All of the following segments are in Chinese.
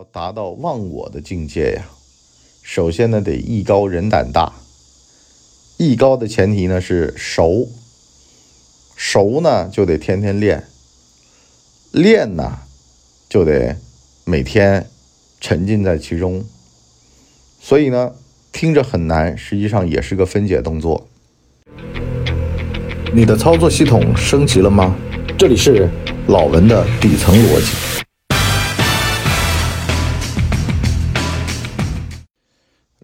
要达到忘我的境界呀，首先呢得艺高人胆大。艺高的前提呢是熟，熟呢就得天天练，练呢就得每天沉浸在其中。所以呢，听着很难，实际上也是个分解动作。你的操作系统升级了吗？这里是老文的底层逻辑。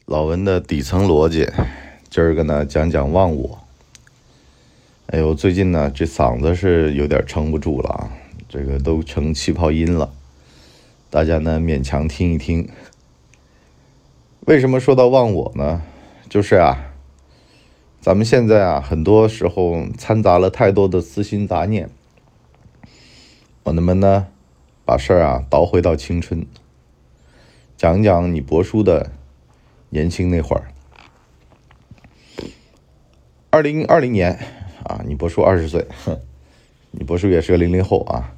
老文的底层逻辑，今儿个呢讲讲忘我。哎呦，最近呢这嗓子是有点撑不住了啊，这个都成气泡音了，大家呢勉强听一听。为什么说到忘我呢？就是啊，咱们现在啊很多时候掺杂了太多的私心杂念。我们呢把事儿啊倒回到青春，讲讲你博叔的。年轻那会儿，二零二零年啊，你博叔二十岁，哼你博叔也是个零零后啊。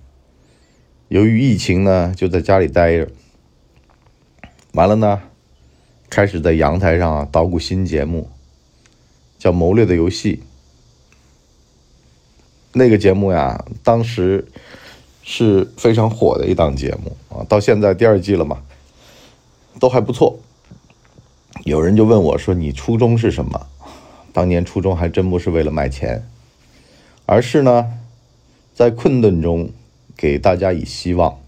由于疫情呢，就在家里待着，完了呢，开始在阳台上啊捣鼓新节目，叫《谋略的游戏》。那个节目呀，当时是非常火的一档节目啊，到现在第二季了嘛，都还不错。有人就问我说：“你初衷是什么？”当年初衷还真不是为了卖钱，而是呢，在困顿中给大家以希望。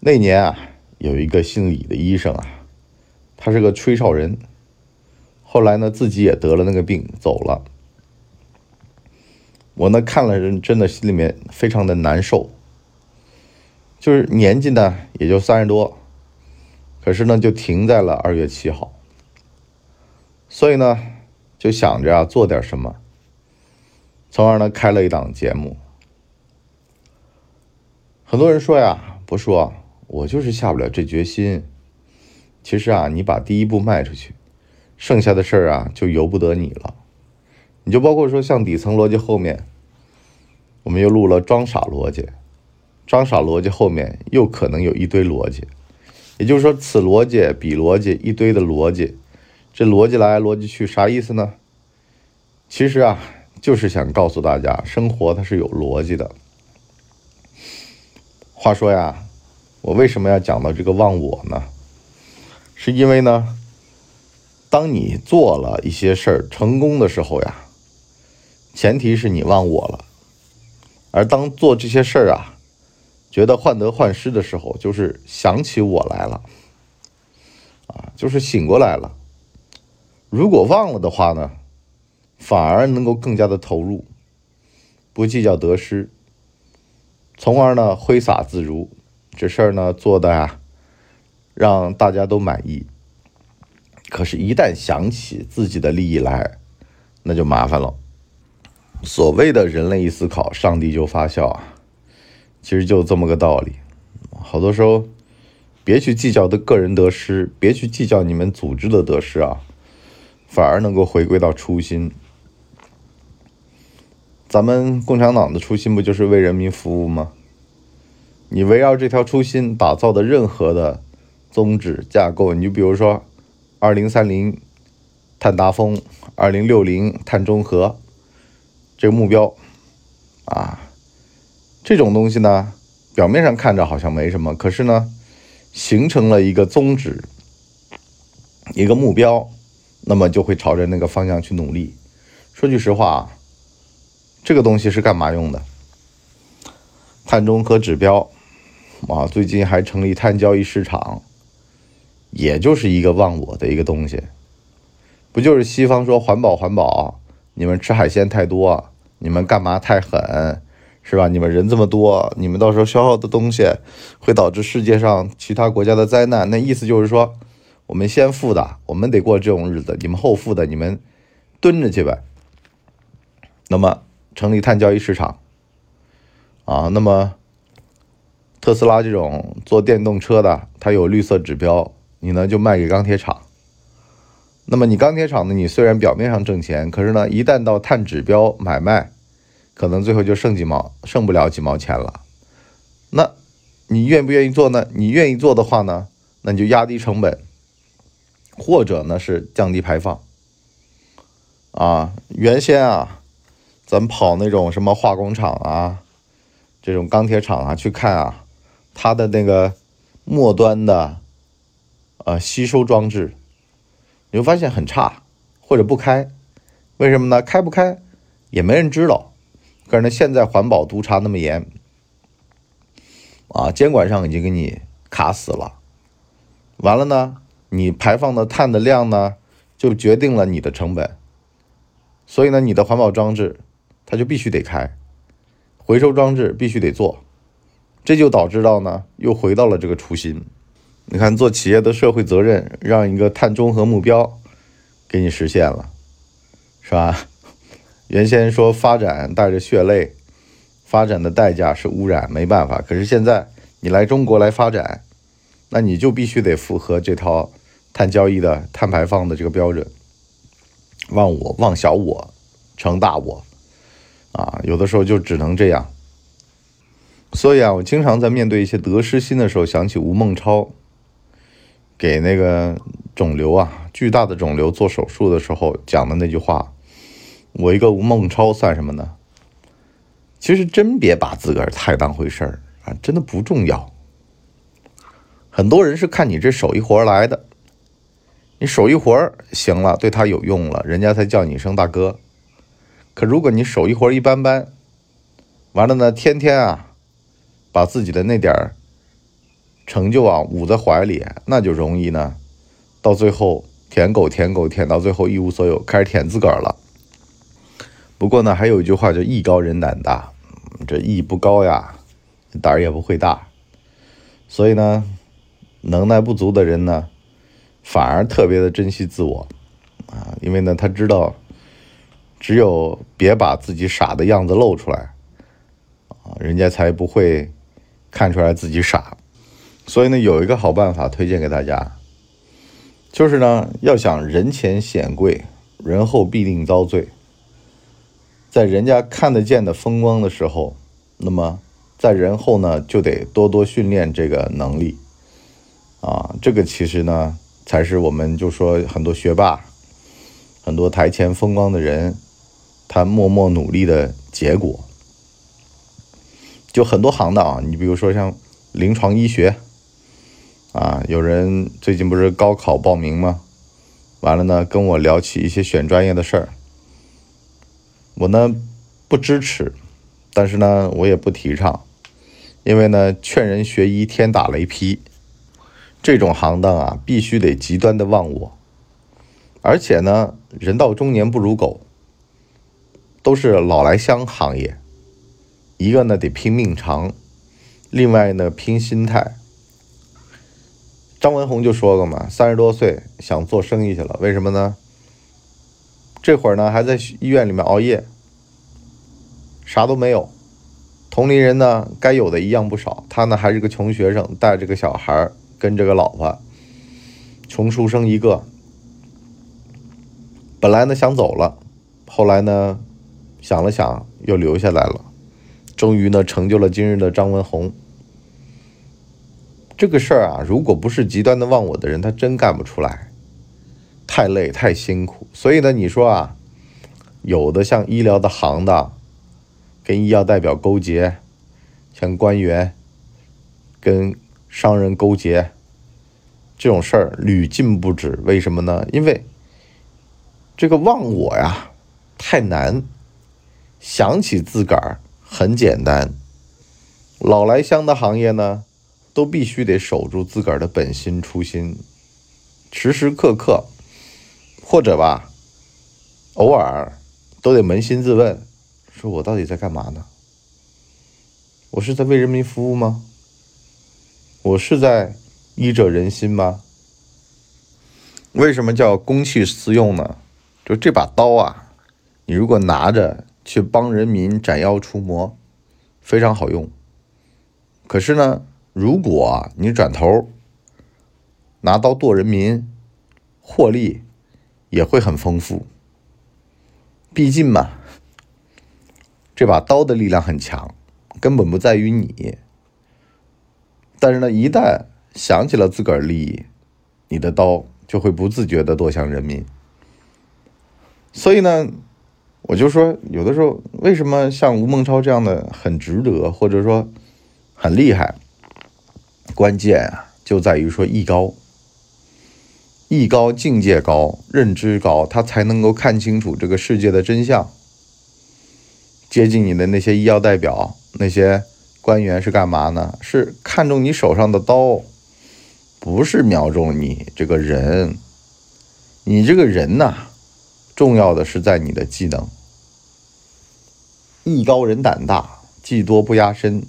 那年啊，有一个姓李的医生啊，他是个吹哨人，后来呢，自己也得了那个病走了。我呢看了人，真的心里面非常的难受，就是年纪呢也就三十多。可是呢，就停在了二月七号。所以呢，就想着啊，做点什么，从而呢，开了一档节目。很多人说呀，不说，我就是下不了这决心。其实啊，你把第一步迈出去，剩下的事儿啊，就由不得你了。你就包括说，像底层逻辑后面，我们又录了装傻逻辑，装傻逻辑后面又可能有一堆逻辑。也就是说，此逻辑彼逻辑一堆的逻辑，这逻辑来逻辑去啥意思呢？其实啊，就是想告诉大家，生活它是有逻辑的。话说呀，我为什么要讲到这个忘我呢？是因为呢，当你做了一些事儿成功的时候呀，前提是你忘我了，而当做这些事儿啊。觉得患得患失的时候，就是想起我来了，啊，就是醒过来了。如果忘了的话呢，反而能够更加的投入，不计较得失，从而呢挥洒自如。这事儿呢做的呀，让大家都满意。可是，一旦想起自己的利益来，那就麻烦了。所谓的人类一思考，上帝就发笑啊。其实就这么个道理，好多时候，别去计较的个人得失，别去计较你们组织的得失啊，反而能够回归到初心。咱们共产党的初心不就是为人民服务吗？你围绕这条初心打造的任何的宗旨架构，你就比如说，二零三零碳达峰，二零六零碳中和，这个目标，啊。这种东西呢，表面上看着好像没什么，可是呢，形成了一个宗旨，一个目标，那么就会朝着那个方向去努力。说句实话，这个东西是干嘛用的？碳中和指标啊，最近还成立碳交易市场，也就是一个忘我的一个东西，不就是西方说环保环保，你们吃海鲜太多，你们干嘛太狠？是吧？你们人这么多，你们到时候消耗的东西会导致世界上其他国家的灾难。那意思就是说，我们先富的，我们得过这种日子；你们后富的，你们蹲着去呗。那么成立碳交易市场啊，那么特斯拉这种做电动车的，它有绿色指标，你呢就卖给钢铁厂。那么你钢铁厂呢，你虽然表面上挣钱，可是呢，一旦到碳指标买卖。可能最后就剩几毛，剩不了几毛钱了。那你愿不愿意做呢？你愿意做的话呢，那你就压低成本，或者呢是降低排放。啊，原先啊，咱跑那种什么化工厂啊，这种钢铁厂啊去看啊，它的那个末端的呃吸收装置，你会发现很差，或者不开。为什么呢？开不开也没人知道。可是呢，现在环保督查那么严，啊，监管上已经给你卡死了。完了呢，你排放的碳的量呢，就决定了你的成本。所以呢，你的环保装置它就必须得开，回收装置必须得做，这就导致到呢，又回到了这个初心。你看，做企业的社会责任，让一个碳中和目标给你实现了，是吧？原先说发展带着血泪，发展的代价是污染，没办法。可是现在你来中国来发展，那你就必须得符合这套碳交易的碳排放的这个标准。忘我，忘小我，成大我，啊，有的时候就只能这样。所以啊，我经常在面对一些得失心的时候，想起吴孟超给那个肿瘤啊，巨大的肿瘤做手术的时候讲的那句话：“我一个吴孟超算什么呢？”其实真别把自个儿太当回事儿啊，真的不重要。很多人是看你这手艺活来的。你手艺活行了，对他有用了，人家才叫你一声大哥。可如果你手艺活一般般，完了呢，天天啊，把自己的那点儿成就啊捂在怀里，那就容易呢，到最后舔狗舔狗舔到最后一无所有，开始舔自个儿了。不过呢，还有一句话叫艺高人胆大，这艺不高呀，胆儿也不会大。所以呢，能耐不足的人呢。反而特别的珍惜自我，啊，因为呢，他知道，只有别把自己傻的样子露出来，啊，人家才不会看出来自己傻。所以呢，有一个好办法推荐给大家，就是呢，要想人前显贵，人后必定遭罪。在人家看得见的风光的时候，那么在人后呢，就得多多训练这个能力，啊，这个其实呢。才是我们就说很多学霸，很多台前风光的人，他默默努力的结果。就很多行当啊，你比如说像临床医学，啊，有人最近不是高考报名吗？完了呢，跟我聊起一些选专业的事儿，我呢不支持，但是呢我也不提倡，因为呢劝人学医天打雷劈。这种行当啊，必须得极端的忘我，而且呢，人到中年不如狗，都是老来香行业。一个呢得拼命长，另外呢拼心态。张文宏就说过嘛，三十多岁想做生意去了，为什么呢？这会儿呢还在医院里面熬夜，啥都没有，同龄人呢该有的一样不少，他呢还是个穷学生，带着个小孩。跟这个老婆，穷书生一个。本来呢想走了，后来呢想了想又留下来了，终于呢成就了今日的张文宏。这个事儿啊，如果不是极端的忘我的人，他真干不出来，太累太辛苦。所以呢，你说啊，有的像医疗的行当，跟医药代表勾结，像官员跟。商人勾结这种事儿屡禁不止，为什么呢？因为这个忘我呀太难，想起自个儿很简单。老来香的行业呢，都必须得守住自个儿的本心初心，时时刻刻或者吧，偶尔都得扪心自问：说我到底在干嘛呢？我是在为人民服务吗？我是在医者仁心吗？为什么叫公器私用呢？就这把刀啊，你如果拿着去帮人民斩妖除魔，非常好用。可是呢，如果你转头拿刀剁人民，获利也会很丰富。毕竟嘛，这把刀的力量很强，根本不在于你。但是呢，一旦想起了自个儿利益，你的刀就会不自觉的剁向人民。所以呢，我就说，有的时候为什么像吴孟超这样的很值得，或者说很厉害？关键啊，就在于说艺高，艺高境界高，认知高，他才能够看清楚这个世界的真相。接近你的那些医药代表，那些官员是干嘛呢？是看中你手上的刀，不是瞄中你这个人。你这个人呐，重要的是在你的技能。艺高人胆大，技多不压身，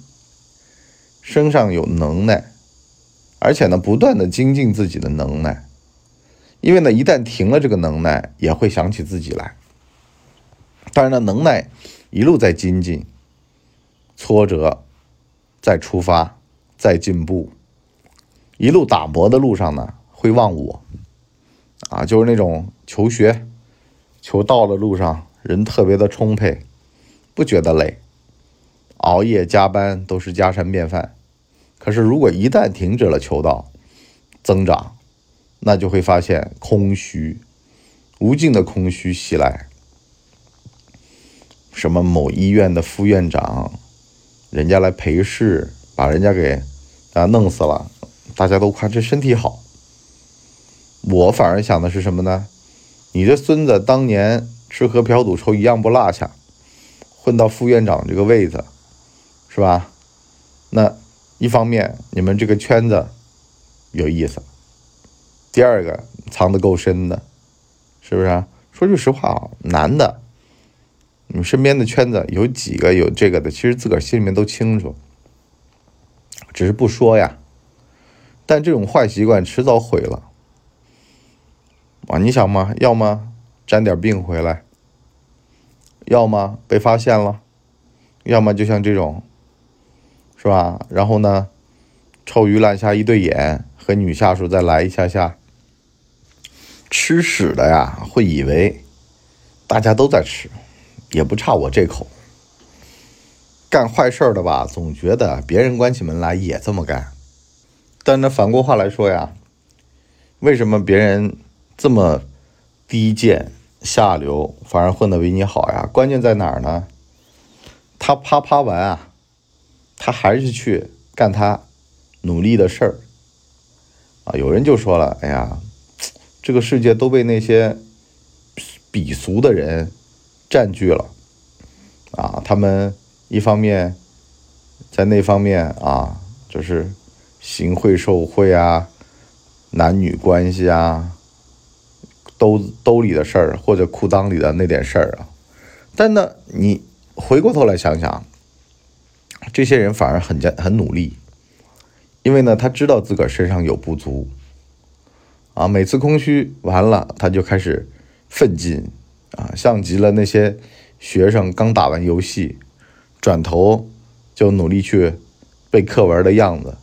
身上有能耐，而且呢，不断的精进自己的能耐。因为呢，一旦停了这个能耐，也会想起自己来。当然呢，能耐。一路在精进，挫折，再出发，再进步，一路打磨的路上呢，会忘我，啊，就是那种求学、求道的路上，人特别的充沛，不觉得累，熬夜加班都是家常便饭。可是如果一旦停止了求道增长，那就会发现空虚，无尽的空虚袭来。什么某医院的副院长，人家来陪侍，把人家给啊弄死了，大家都夸这身体好。我反而想的是什么呢？你这孙子当年吃喝嫖赌抽一样不落下，混到副院长这个位子，是吧？那一方面你们这个圈子有意思，第二个藏的够深的，是不是？说句实话啊，男的。你们身边的圈子有几个有这个的？其实自个儿心里面都清楚，只是不说呀。但这种坏习惯迟早毁了。啊，你想吗？要么沾点病回来，要么被发现了，要么就像这种，是吧？然后呢，臭鱼烂虾一对眼，和女下属再来一下下，吃屎的呀，会以为大家都在吃。也不差我这口。干坏事的吧，总觉得别人关起门来也这么干。但那反过话来说呀，为什么别人这么低贱下流，反而混得比你好呀？关键在哪儿呢？他啪啪完啊，他还是去干他努力的事儿。啊，有人就说了：“哎呀，这个世界都被那些鄙俗的人。”占据了，啊，他们一方面在那方面啊，就是行贿受贿啊，男女关系啊，兜兜里的事儿或者裤裆里的那点事儿啊，但呢，你回过头来想想，这些人反而很很努力，因为呢，他知道自个儿身上有不足，啊，每次空虚完了，他就开始奋进。啊，像极了那些学生刚打完游戏，转头就努力去背课文的样子。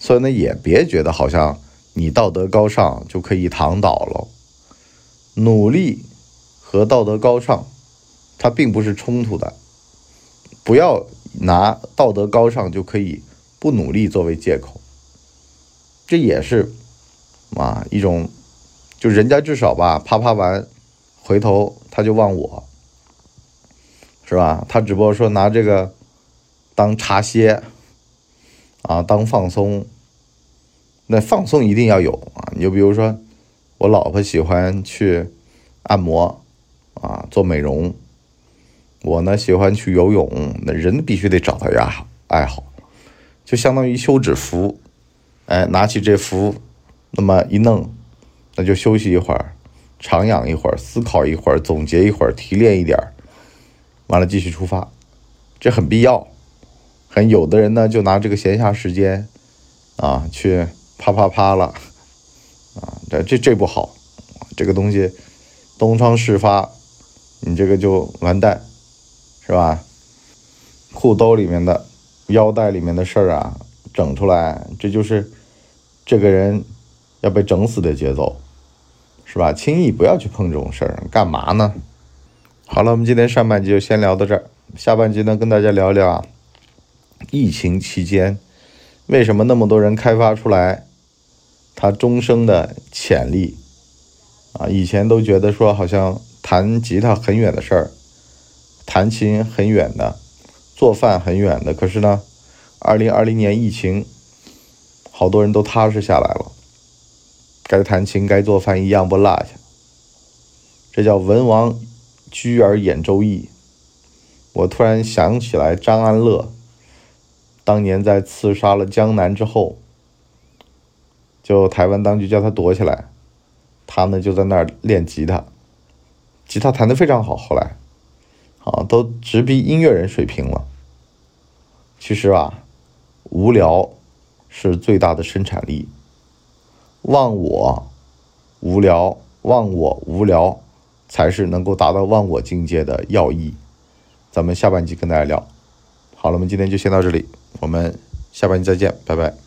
所以呢，也别觉得好像你道德高尚就可以躺倒了。努力和道德高尚，它并不是冲突的。不要拿道德高尚就可以不努力作为借口。这也是啊一种，就人家至少吧，啪啪完。回头他就忘我，是吧？他只不过说拿这个当茶歇啊，当放松。那放松一定要有啊！你就比如说，我老婆喜欢去按摩啊，做美容。我呢喜欢去游泳，那人必须得找到呀爱好，就相当于休止符。哎，拿起这符，那么一弄，那就休息一会儿。长养一会儿，思考一会儿，总结一会儿，提炼一点儿，完了继续出发，这很必要。很有的人呢，就拿这个闲暇时间啊，去啪啪啪了啊，这这这不好，这个东西东窗事发，你这个就完蛋，是吧？裤兜里面的、腰带里面的事儿啊，整出来，这就是这个人要被整死的节奏。是吧？轻易不要去碰这种事儿，干嘛呢？好了，我们今天上半集就先聊到这儿，下半集呢跟大家聊聊啊，疫情期间为什么那么多人开发出来他终生的潜力？啊，以前都觉得说好像弹吉他很远的事儿，弹琴很远的，做饭很远的。可是呢，二零二零年疫情，好多人都踏实下来了，该弹琴该做饭一样不落下。这叫文王居而演周易。我突然想起来张安乐，当年在刺杀了江南之后，就台湾当局叫他躲起来。他呢就在那儿练吉他，吉他弹得非常好。后来，啊，都直逼音乐人水平了。其实啊，无聊是最大的生产力。忘我无聊，忘我无聊，才是能够达到忘我境界的要义。咱们下半集跟大家聊。好了，我们今天就先到这里，我们下半集再见，拜拜。